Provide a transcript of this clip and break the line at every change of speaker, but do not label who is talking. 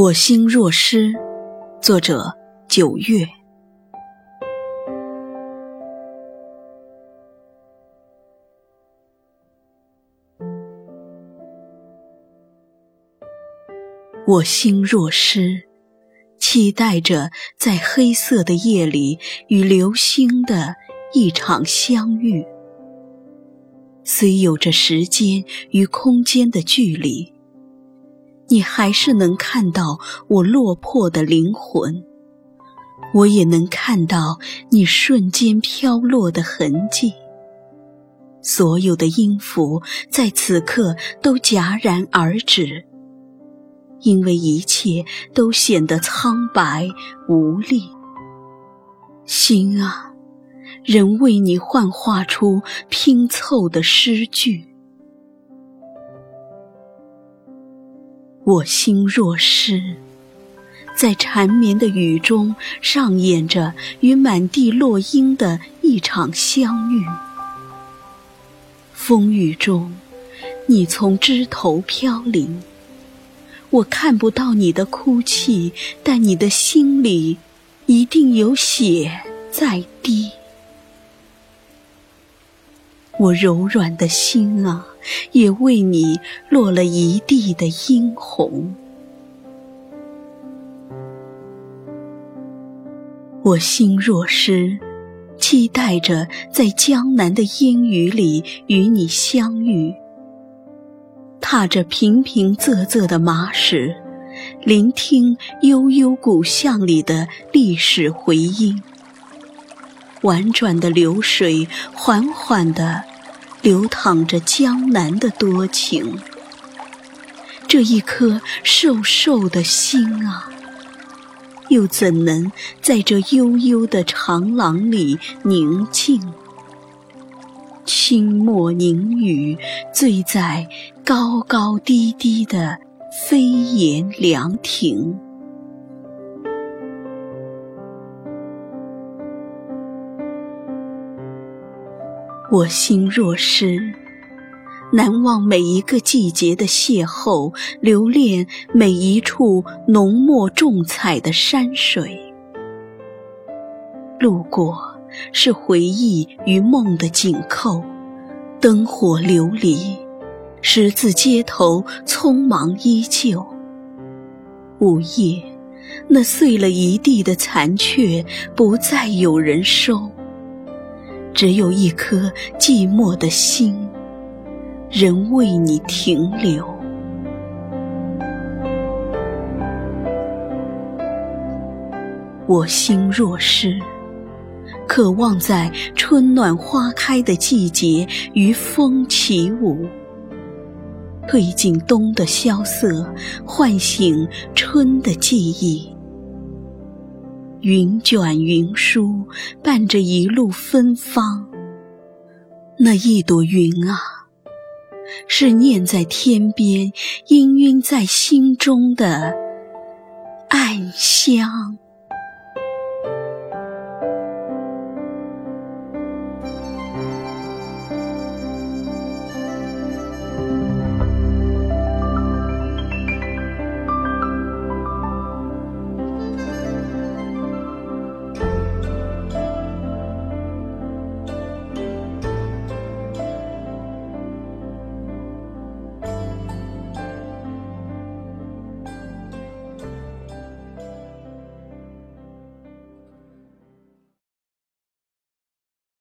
我心若失，作者九月。我心若失，期待着在黑色的夜里与流星的一场相遇。虽有着时间与空间的距离。你还是能看到我落魄的灵魂，我也能看到你瞬间飘落的痕迹。所有的音符在此刻都戛然而止，因为一切都显得苍白无力。心啊，仍为你幻化出拼凑的诗句。我心若失，在缠绵的雨中上演着与满地落英的一场相遇。风雨中，你从枝头飘零，我看不到你的哭泣，但你的心里一定有血在滴。我柔软的心啊，也为你落了一地的殷红。我心若失，期待着在江南的烟雨里与你相遇，踏着平平仄仄的马屎，聆听悠悠古巷里的历史回音。婉转的流水，缓缓地流淌着江南的多情。这一颗瘦瘦的心啊，又怎能在这悠悠的长廊里宁静？清墨凝雨，醉在高高低低的飞檐凉亭。我心若失，难忘每一个季节的邂逅，留恋每一处浓墨重彩的山水。路过是回忆与梦的紧扣，灯火流离，十字街头匆忙依旧。午夜，那碎了一地的残缺，不再有人收。只有一颗寂寞的心，仍为你停留。我心若失，渴望在春暖花开的季节与风起舞，褪尽冬的萧瑟，唤醒春的记忆。云卷云舒，伴着一路芬芳。那一朵云啊，是念在天边，氤氲在心中的暗香。